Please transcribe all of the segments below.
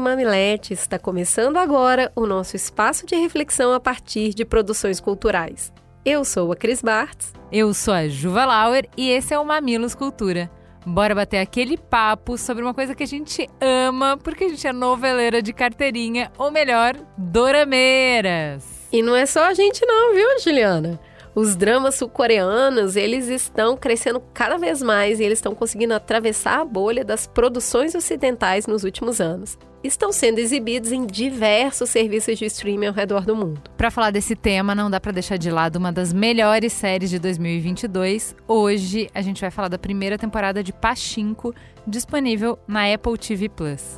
mamiletes, está começando agora o nosso espaço de reflexão a partir de produções culturais. Eu sou a Cris Bartz. Eu sou a Juva Lauer e esse é o Mamilos Cultura. Bora bater aquele papo sobre uma coisa que a gente ama, porque a gente é noveleira de carteirinha, ou melhor, dorameiras. E não é só a gente não, viu, Juliana? Os dramas sul-coreanos, eles estão crescendo cada vez mais e eles estão conseguindo atravessar a bolha das produções ocidentais nos últimos anos. Estão sendo exibidos em diversos serviços de streaming ao redor do mundo. Para falar desse tema, não dá para deixar de lado uma das melhores séries de 2022. Hoje a gente vai falar da primeira temporada de Pachinko, disponível na Apple TV Plus.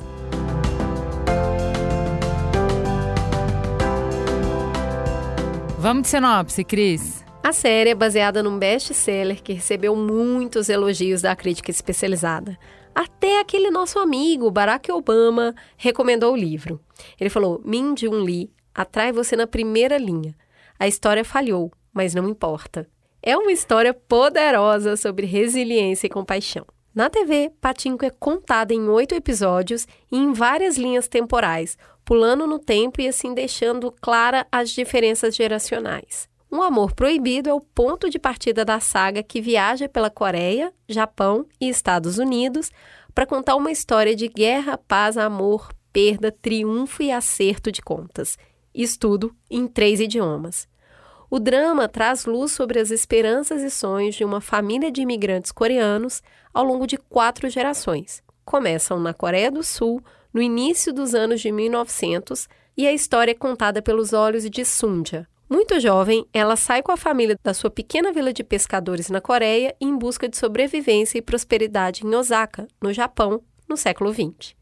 Vamos de sinopse, Cris. A série é baseada num best-seller que recebeu muitos elogios da crítica especializada. Até aquele nosso amigo Barack Obama recomendou o livro. Ele falou: Min Jun Lee atrai você na primeira linha. A história falhou, mas não importa. É uma história poderosa sobre resiliência e compaixão. Na TV, Patinco é contada em oito episódios e em várias linhas temporais, pulando no tempo e assim deixando clara as diferenças geracionais. Um Amor Proibido é o ponto de partida da saga que viaja pela Coreia, Japão e Estados Unidos para contar uma história de guerra, paz, amor, perda, triunfo e acerto de contas. Isso tudo em três idiomas. O drama traz luz sobre as esperanças e sonhos de uma família de imigrantes coreanos ao longo de quatro gerações. Começam na Coreia do Sul, no início dos anos de 1900, e a história é contada pelos olhos de Sunja, muito jovem, ela sai com a família da sua pequena vila de pescadores na Coreia em busca de sobrevivência e prosperidade em Osaka, no Japão, no século XX.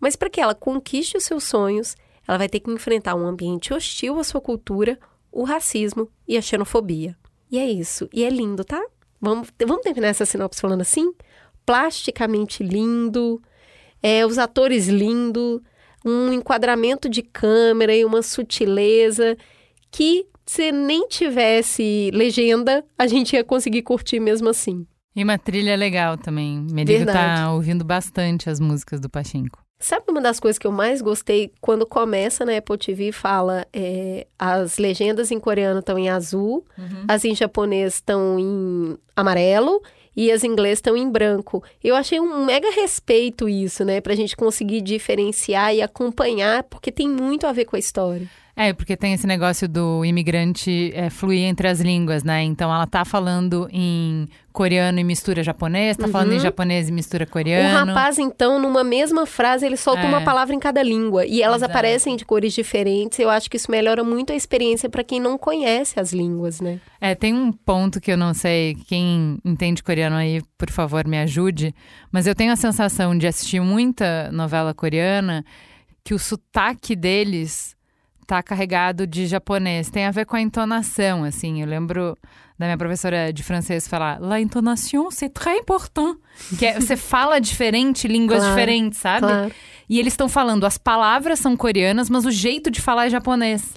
Mas para que ela conquiste os seus sonhos, ela vai ter que enfrentar um ambiente hostil à sua cultura, o racismo e a xenofobia. E é isso. E é lindo, tá? Vamos, vamos terminar essa sinopse falando assim? Plasticamente lindo, é, os atores lindo, um enquadramento de câmera e uma sutileza que se nem tivesse legenda, a gente ia conseguir curtir mesmo assim. E uma trilha legal também. Merigo tá ouvindo bastante as músicas do Pachinko. Sabe uma das coisas que eu mais gostei quando começa na Apple TV fala é, as legendas em coreano estão em azul, uhum. as em japonês estão em amarelo e as em inglês estão em branco. Eu achei um mega respeito isso, né, pra gente conseguir diferenciar e acompanhar, porque tem muito a ver com a história. É, porque tem esse negócio do imigrante é, fluir entre as línguas, né? Então ela tá falando em coreano e mistura japonês, tá uhum. falando em uhum. japonês e mistura coreano. O rapaz, então, numa mesma frase, ele solta é. uma palavra em cada língua. E elas Exato. aparecem de cores diferentes. Eu acho que isso melhora muito a experiência para quem não conhece as línguas, né? É, tem um ponto que eu não sei, quem entende coreano aí, por favor, me ajude. Mas eu tenho a sensação de assistir muita novela coreana que o sotaque deles tá carregado de japonês. Tem a ver com a entonação, assim. Eu lembro da minha professora de francês falar: La intonation, c'est très important. Que é, você fala diferente, línguas claro, diferentes, sabe? Claro. E eles estão falando, as palavras são coreanas, mas o jeito de falar é japonês.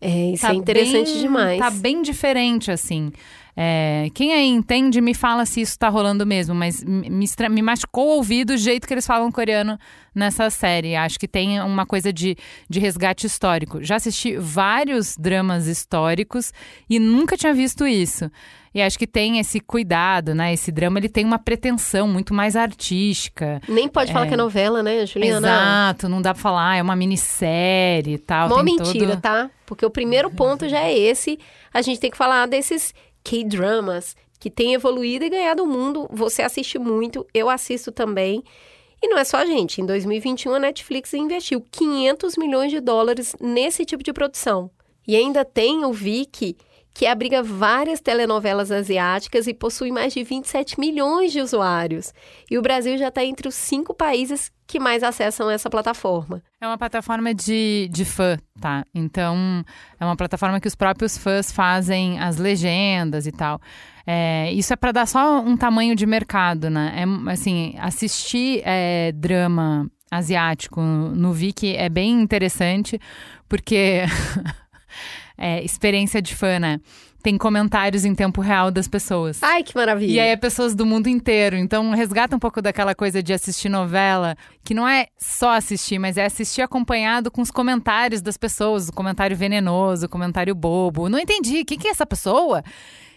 É, isso tá é interessante bem, demais. Tá bem diferente, assim. É, quem aí entende, me fala se isso tá rolando mesmo, mas me, me machucou o ouvido o jeito que eles falam coreano nessa série. Acho que tem uma coisa de, de resgate histórico. Já assisti vários dramas históricos e nunca tinha visto isso. E acho que tem esse cuidado, né? Esse drama ele tem uma pretensão muito mais artística. Nem pode é... falar que é novela, né, Juliana? Exato, não dá pra falar, é uma minissérie e tal. Uma mentira, todo... tá? Porque o primeiro ponto já é esse. A gente tem que falar desses K-dramas que tem evoluído e ganhado o mundo. Você assiste muito, eu assisto também. E não é só a gente. Em 2021, a Netflix investiu 500 milhões de dólares nesse tipo de produção. E ainda tem o Viki, que abriga várias telenovelas asiáticas e possui mais de 27 milhões de usuários. E o Brasil já está entre os cinco países que mais acessam essa plataforma. É uma plataforma de, de fã, tá? Então, é uma plataforma que os próprios fãs fazem as legendas e tal. É, isso é para dar só um tamanho de mercado, né? É, assim, assistir é, drama asiático no Viki é bem interessante, porque é, experiência de fã, né? Tem comentários em tempo real das pessoas. Ai, que maravilha! E aí é pessoas do mundo inteiro. Então resgata um pouco daquela coisa de assistir novela, que não é só assistir, mas é assistir acompanhado com os comentários das pessoas, o comentário venenoso, o comentário bobo. Não entendi, o que, que é essa pessoa?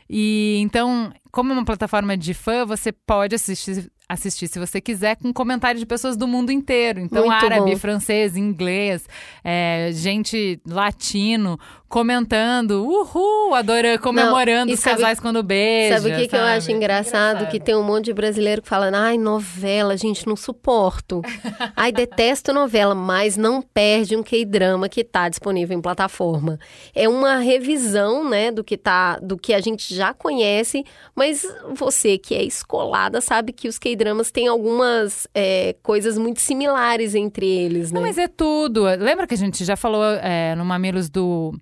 E então, como é uma plataforma de fã, você pode assistir assistir, se você quiser, com comentários de pessoas do mundo inteiro. Então, Muito árabe, bom. francês, inglês, é, gente latino comentando, uhul, adorando, comemorando e os sabe- casais quando beijam. Sabe o que, que eu acho engraçado? Que tem um monte de brasileiro que fala, ai, novela, gente, não suporto. ai, detesto novela, mas não perde um K-drama que tá disponível em plataforma. É uma revisão, né, do que tá, do que a gente já conhece, mas você que é escolada sabe que os K-dramas têm algumas é, coisas muito similares entre eles, né? Não, mas é tudo. Lembra que a gente já falou é, no Mamilos do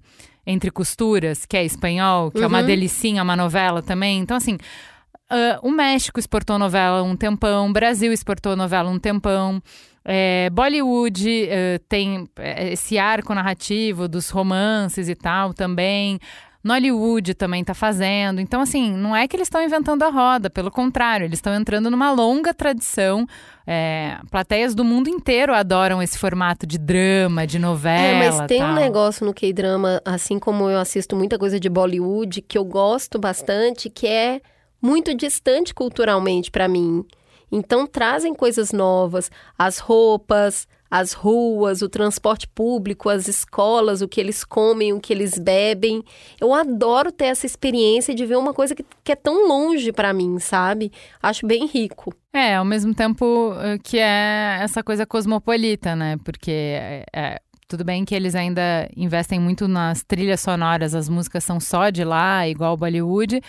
Entre Costuras, que é espanhol, que é uma Uhum. delicinha, uma novela também? Então, assim, ah, o México exportou novela um tempão, o Brasil exportou novela um tempão. É, Bollywood eh, tem eh, esse arco narrativo dos romances e tal também. Nollywood também está fazendo. Então, assim, não é que eles estão inventando a roda, pelo contrário, eles estão entrando numa longa tradição. É, plateias do mundo inteiro adoram esse formato de drama, de novela. É, mas tem um tal. negócio no K-drama, assim como eu assisto muita coisa de Bollywood, que eu gosto bastante, que é muito distante culturalmente pra mim. Então trazem coisas novas, as roupas, as ruas, o transporte público, as escolas, o que eles comem, o que eles bebem. Eu adoro ter essa experiência de ver uma coisa que, que é tão longe pra mim, sabe? Acho bem rico. É, ao mesmo tempo eh, que é essa coisa cosmopolita, né? Porque é, é, tudo bem que eles ainda investem muito nas trilhas sonoras, as músicas são só de lá, igual Bollywood,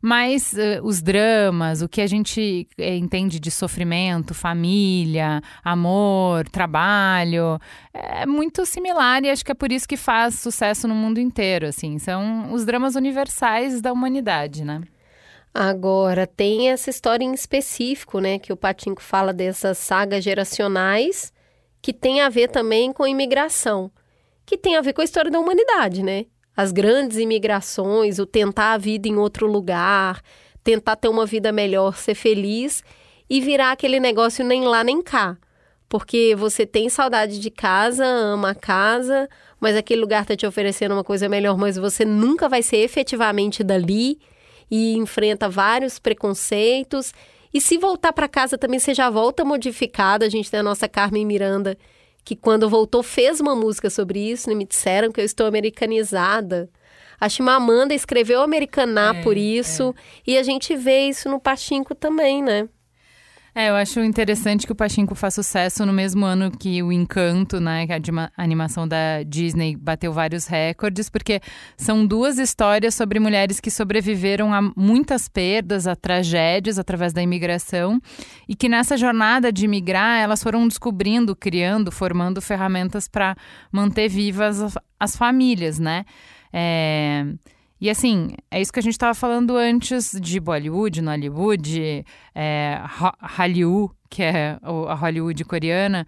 mas eh, os dramas, o que a gente eh, entende de sofrimento, família, amor, trabalho, é muito similar e acho que é por isso que faz sucesso no mundo inteiro, assim. São os dramas universais da humanidade, né? Agora, tem essa história em específico, né, que o Patinco fala dessas sagas geracionais, que tem a ver também com imigração, que tem a ver com a história da humanidade, né? As grandes imigrações, o tentar a vida em outro lugar, tentar ter uma vida melhor, ser feliz e virar aquele negócio nem lá nem cá. Porque você tem saudade de casa, ama a casa, mas aquele lugar tá te oferecendo uma coisa melhor, mas você nunca vai ser efetivamente dali e enfrenta vários preconceitos. E se voltar para casa também você já volta modificada. A gente tem a nossa Carmen Miranda, que quando voltou fez uma música sobre isso, e me disseram que eu estou americanizada. A Chimamanda escreveu americanar É, por isso, e a gente vê isso no Pachinko também, né? É, eu acho interessante que o Pachinko faz sucesso no mesmo ano que o Encanto, né? Que a anima- animação da Disney bateu vários recordes, porque são duas histórias sobre mulheres que sobreviveram a muitas perdas, a tragédias através da imigração, e que nessa jornada de imigrar, elas foram descobrindo, criando, formando ferramentas para manter vivas as- as famílias, né? É, E assim, é isso que a gente estava falando antes de Bollywood, Nollywood, é, Hallyu, que é a Hollywood coreana,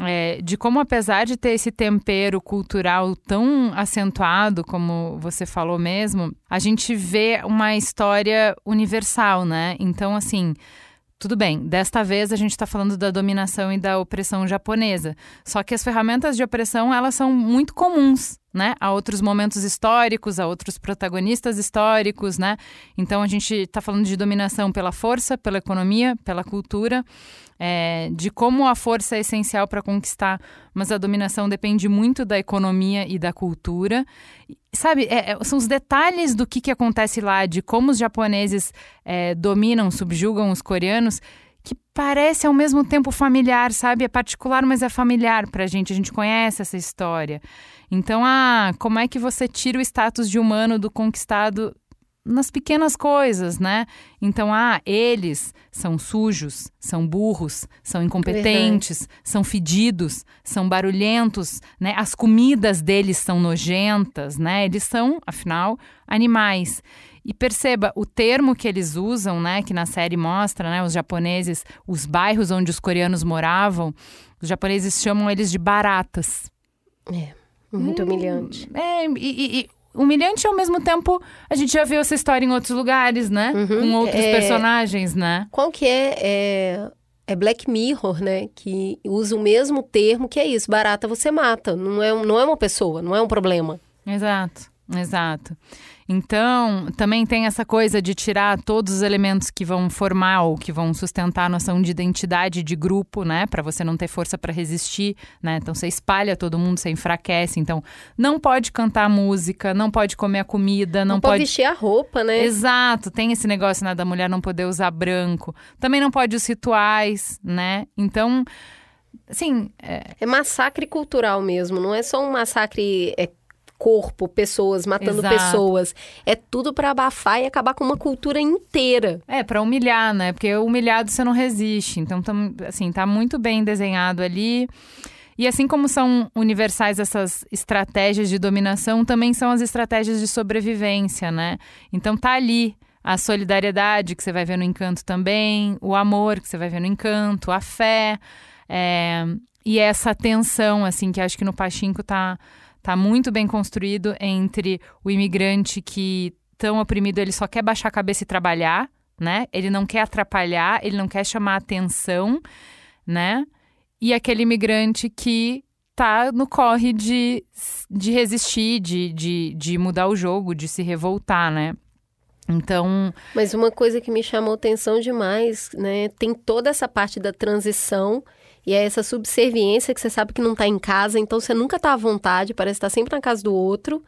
é, de como apesar de ter esse tempero cultural tão acentuado, como você falou mesmo, a gente vê uma história universal, né? Então, assim, tudo bem, desta vez a gente está falando da dominação e da opressão japonesa. Só que as ferramentas de opressão, elas são muito comuns, né? A outros momentos históricos, a outros protagonistas históricos, né? Então a gente está falando de dominação pela força, pela economia, pela cultura, é, de como a força é essencial para conquistar, mas a dominação depende muito da economia e da cultura. Sabe, é- é- são os detalhes do que, que acontece lá, de como os japoneses é, dominam, subjugam os coreanos, que parece ao mesmo tempo familiar, sabe? É particular, mas é familiar pra gente. A gente conhece essa história. Então, ah, como é que você tira o status de humano do conquistado nas pequenas coisas, né? Então, ah, eles são sujos, são burros, são incompetentes, Verdade. são fedidos, são barulhentos, né? As comidas deles são nojentas, né? Eles são, afinal, animais. E perceba, o termo que eles usam, né, que na série mostra, né, os japoneses, os bairros onde os coreanos moravam, os japoneses chamam eles de baratas. É, muito hum, humilhante. É, e, e humilhante ao mesmo tempo a gente já viu essa história em outros lugares, né? Uhum. Com outros é... personagens, né? Qual que é, é, é Black Mirror, né? Que usa o mesmo termo que é isso, barata você mata, não é, não é uma pessoa, não é um problema. Exato, exato. Então, também tem essa coisa de tirar todos os elementos que vão formar ou que vão sustentar a noção de identidade de grupo, né? Para você não ter força para resistir, né? Então, você espalha todo mundo, você enfraquece. Então, não pode cantar música, não pode comer a comida, não, não pode... pode vestir a roupa, né? Exato. Tem esse negócio, né, da mulher não poder usar branco. Também não pode os rituais, né? Então, assim... É, é massacre cultural mesmo. Não é só um massacre... É corpo, pessoas, matando Exato. pessoas. É tudo para abafar e acabar com uma cultura inteira. É, para humilhar, né? Porque humilhado você não resiste. Então, tam, assim, tá muito bem desenhado ali. E assim como são universais essas estratégias de dominação, também são as estratégias de sobrevivência, né? Então tá ali a solidariedade que você vai ver no encanto também, o amor que você vai ver no encanto, a fé, é, e essa tensão, assim, que acho que no Pachinko tá Tá muito bem construído entre o imigrante que tão oprimido, ele só quer baixar a cabeça e trabalhar, né? Ele não quer atrapalhar, ele não quer chamar atenção, né? E aquele imigrante que tá no corre de, de resistir, de, de, de mudar o jogo, de se revoltar, né? Então. Mas uma coisa que me chamou atenção demais, né? Tem toda essa parte da transição e é essa subserviência que você sabe que não está em casa, então você nunca está à vontade, parece estar tá sempre na casa do outro.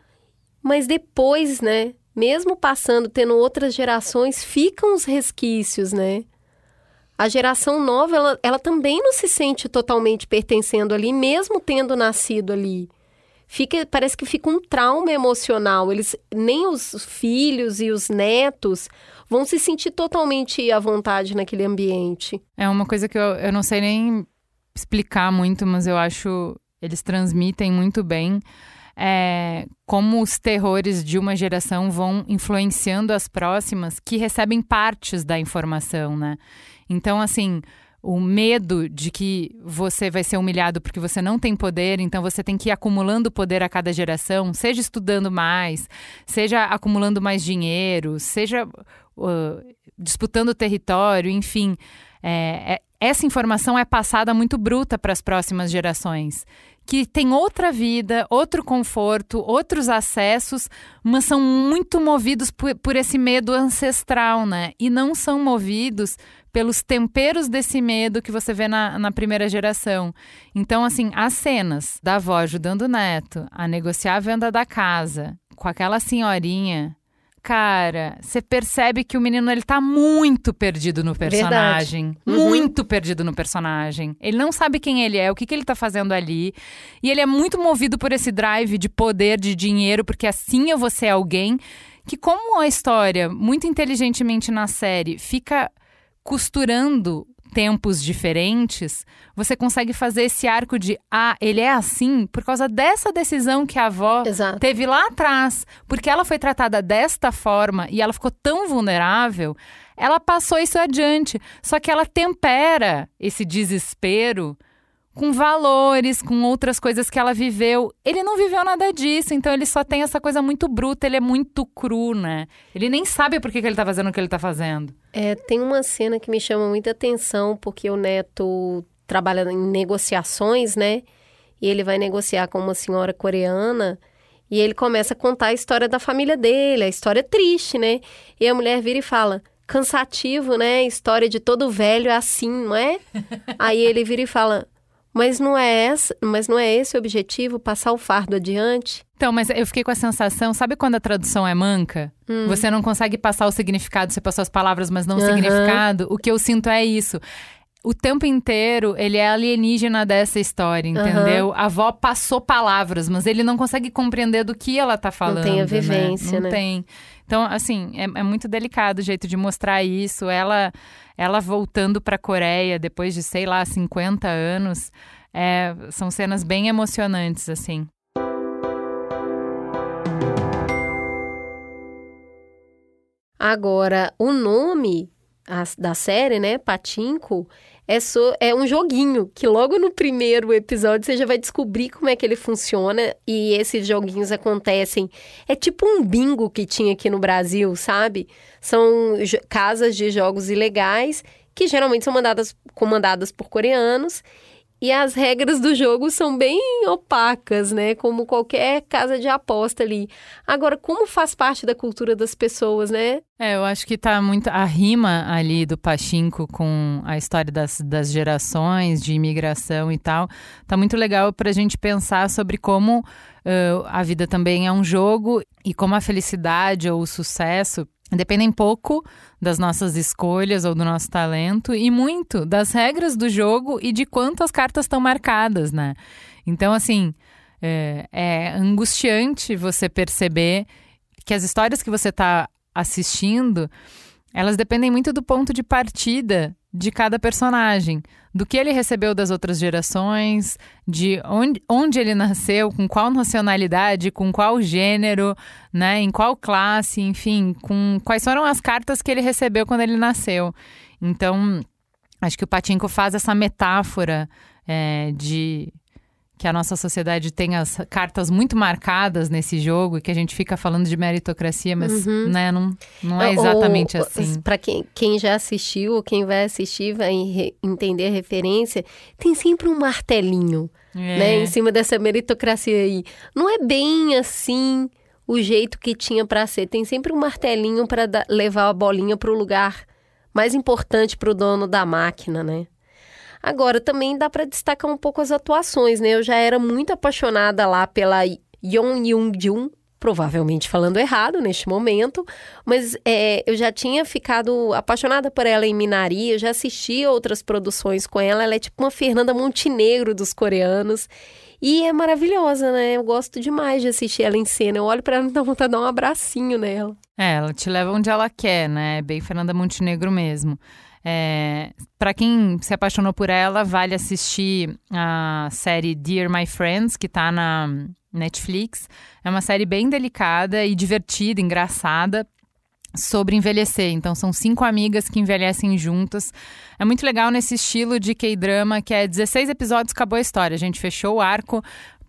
Mas depois, né, mesmo passando, tendo outras gerações, ficam os resquícios, né? A geração nova, ela, ela também não se sente totalmente pertencendo ali, mesmo tendo nascido ali. Fica, parece que fica um trauma emocional. Eles nem os filhos e os netos vão se sentir totalmente à vontade naquele ambiente. É uma coisa que eu, eu não sei nem explicar muito, mas eu acho eles transmitem muito bem é, como os terrores de uma geração vão influenciando as próximas que recebem partes da informação, né? Então, assim, o medo de que você vai ser humilhado porque você não tem poder, então você tem que ir acumulando poder a cada geração, seja estudando mais, seja acumulando mais dinheiro, seja uh, disputando território, enfim. É, é, essa informação é passada muito bruta para as próximas gerações, que têm outra vida, outro conforto, outros acessos, mas são muito movidos por, por esse medo ancestral, né? E não são movidos pelos temperos desse medo que você vê na, na primeira geração. Então, assim, as cenas da avó ajudando o neto a negociar a venda da casa com aquela senhorinha cara, você percebe que o menino ele tá muito perdido no personagem. Uhum. Muito perdido no personagem. Ele não sabe quem ele é, o que, que ele tá fazendo ali. E ele é muito movido por esse drive de poder, de dinheiro, porque assim eu vou ser alguém que, como a história, muito inteligentemente na série, fica costurando tempos diferentes, você consegue fazer esse arco de ah, ele é assim por causa dessa decisão que a avó Exato. teve lá atrás, porque ela foi tratada desta forma e ela ficou tão vulnerável, ela passou isso adiante. Só que ela tempera esse desespero com valores, com outras coisas que ela viveu. Ele não viveu nada disso, então ele só tem essa coisa muito bruta, ele é muito cru, né? Ele nem sabe por que, que ele tá fazendo o que ele tá fazendo. É, tem uma cena que me chama muita atenção, porque o neto trabalha em negociações, né? E ele vai negociar com uma senhora coreana. E ele começa a contar a história da família dele, a história triste, né? E a mulher vira e fala: cansativo, né? História de todo velho é assim, não é? Aí ele vira e fala: Mas não é esse, mas não é esse o objetivo, passar o fardo adiante? Então, mas eu fiquei com a sensação, sabe quando a tradução é manca? Hum. Você não consegue passar o significado, você passou as palavras, mas não o significado. O que eu sinto é isso. O tempo inteiro ele é alienígena dessa história, entendeu? A avó passou palavras, mas ele não consegue compreender do que ela tá falando. tem a né? vivência, Não né? tem. Então, assim, é, é muito delicado o jeito de mostrar isso. Ela, ela voltando pra Coreia depois de, sei lá, 50 anos. é, são cenas bem emocionantes, assim. Agora, o nome da série, né, Patinco, é, so- é um joguinho que logo no primeiro episódio você já vai descobrir como é que ele funciona e esses joguinhos acontecem. É tipo um bingo que tinha aqui no Brasil, sabe? São casas de jogos ilegais que geralmente são mandadas, comandadas por coreanos e as regras do jogo são bem opacas, né? Como qualquer casa de aposta ali. Agora, como faz parte da cultura das pessoas, né? É, eu acho que tá muito. A rima ali do Pachinko com a história das, das gerações, de imigração e tal, tá muito legal pra gente pensar sobre como ãh, a vida também é um jogo e como a felicidade ou o sucesso dependem pouco das nossas escolhas ou do nosso talento e muito das regras do jogo e de quantas cartas estão marcadas, né? Então, assim, é, é angustiante você perceber que as histórias que você está assistindo, elas dependem muito do ponto de partida de cada personagem, do que ele recebeu das outras gerações, de onde, onde ele nasceu, com qual nacionalidade, com qual gênero, né, em qual classe, enfim, com quais foram as cartas que ele recebeu quando ele nasceu. Então, acho que o Patinko faz essa metáfora é, de que a nossa sociedade tem as cartas muito marcadas nesse jogo e que a gente fica falando de meritocracia, mas né, não, não é exatamente Ou- assim. Para quem, quem já assistiu ou quem vai assistir vai re- entender a referência, tem sempre um martelinho, É. né, em cima dessa meritocracia aí. Não é bem assim o jeito que tinha para ser. Tem sempre um martelinho para levar a bolinha para o lugar mais importante para o dono da máquina, né? Agora, também dá para destacar um pouco as atuações, né? Eu já era muito apaixonada lá pela Yeon Young-jun, provavelmente falando errado neste momento, mas é, eu já tinha ficado apaixonada por ela em Minari, eu já assisti outras produções com ela, ela é tipo uma Fernanda Montenegro dos coreanos, e é maravilhosa, né? Eu gosto demais de assistir ela em cena, eu olho para ela e dá vontade de dar um abracinho nela. É, ela te leva onde ela quer, né? É Bem Fernanda Montenegro mesmo. É, para quem se apaixonou por ela, vale assistir a série Dear My Friends, que tá na Netflix. É uma série bem delicada e divertida, engraçada, sobre envelhecer. Então, são cinco amigas que envelhecem juntas. É muito legal nesse estilo de K-drama, que é 16 episódios, acabou a história. A gente fechou o arco.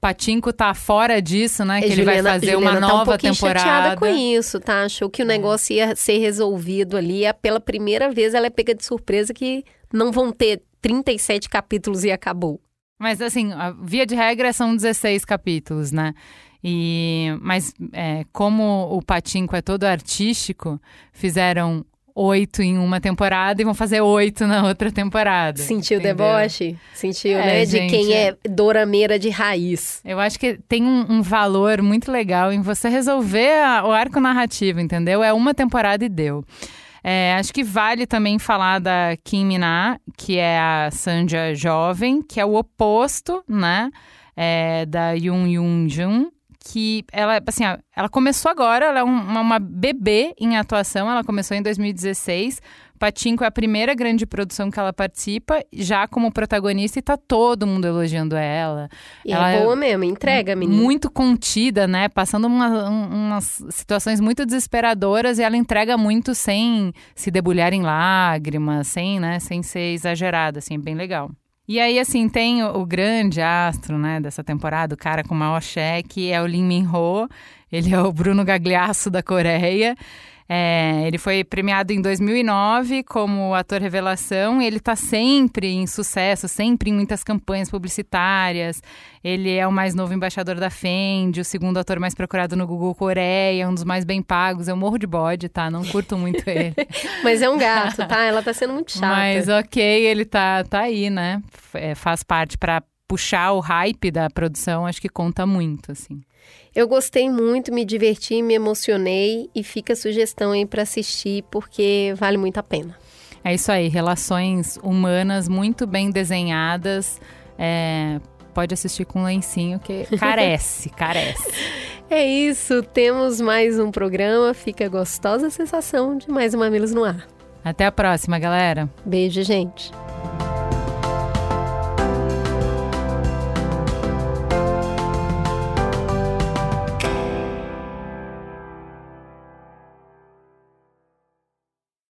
Patinco tá fora disso, né? Que É, ele vai Juliana- fazer Juliana uma tá um nova pouquinho temporada. Chateada com isso, tá? Achou que o negócio ia ser resolvido ali. É Pela primeira vez ela é pega de surpresa que não vão ter 37 capítulos e acabou. Mas assim, a via de regra são 16 capítulos, né? E, mas é, como o Patinco é todo artístico, fizeram oito em uma temporada e vão fazer oito na outra temporada. Sentiu o entendeu? deboche? Sentiu, É, né? De gente, quem é. é dorameira de raiz. Eu acho que tem um, um valor muito legal em você resolver a- o arco narrativo, entendeu? É uma temporada e deu. É, acho que vale também falar da Kim Mina, que é a Sanja jovem, que é o oposto, né? é, da Yoon Yoon Jun, que ela, assim, ela começou agora, ela é um- uma, uma bebê em atuação, ela começou em 2016. Patinco é a primeira grande produção que ela participa, já como protagonista, e tá todo mundo elogiando ela. E Ela é é boa mesmo, entrega, menina. Muito contida, né? Passando uma- um- umas situações muito desesperadoras e ela entrega muito sem se debulhar em lágrimas, sem, né? Sem ser exagerada, assim, é bem legal. E aí, assim, tem o, o grande astro, né, dessa temporada, o cara com o maior cheque, é o Lee Min-ho. Ele é o Bruno Gagliasso da Coreia. É, ele foi premiado em 2009 como ator revelação e ele está sempre em sucesso, sempre em muitas campanhas publicitárias. Ele é o mais novo embaixador da Fendi, o segundo ator mais procurado no Google Coreia, um dos mais bem pagos. Eu morro de bode, tá? Não curto muito ele. Mas é um gato, tá? Ela tá sendo muito chata. Mas ok, ele tá, tá aí, né? É, faz parte para puxar o hype da produção, acho que conta muito, assim. Eu gostei muito, me diverti, me emocionei e fica a sugestão aí para assistir porque vale muito a pena. É isso aí, relações humanas muito bem desenhadas. É, pode assistir com lencinho que carece, carece. É isso, temos mais um programa. Fica a gostosa sensação de mais um Mamilos no ar. Até a próxima, galera. Beijo, gente.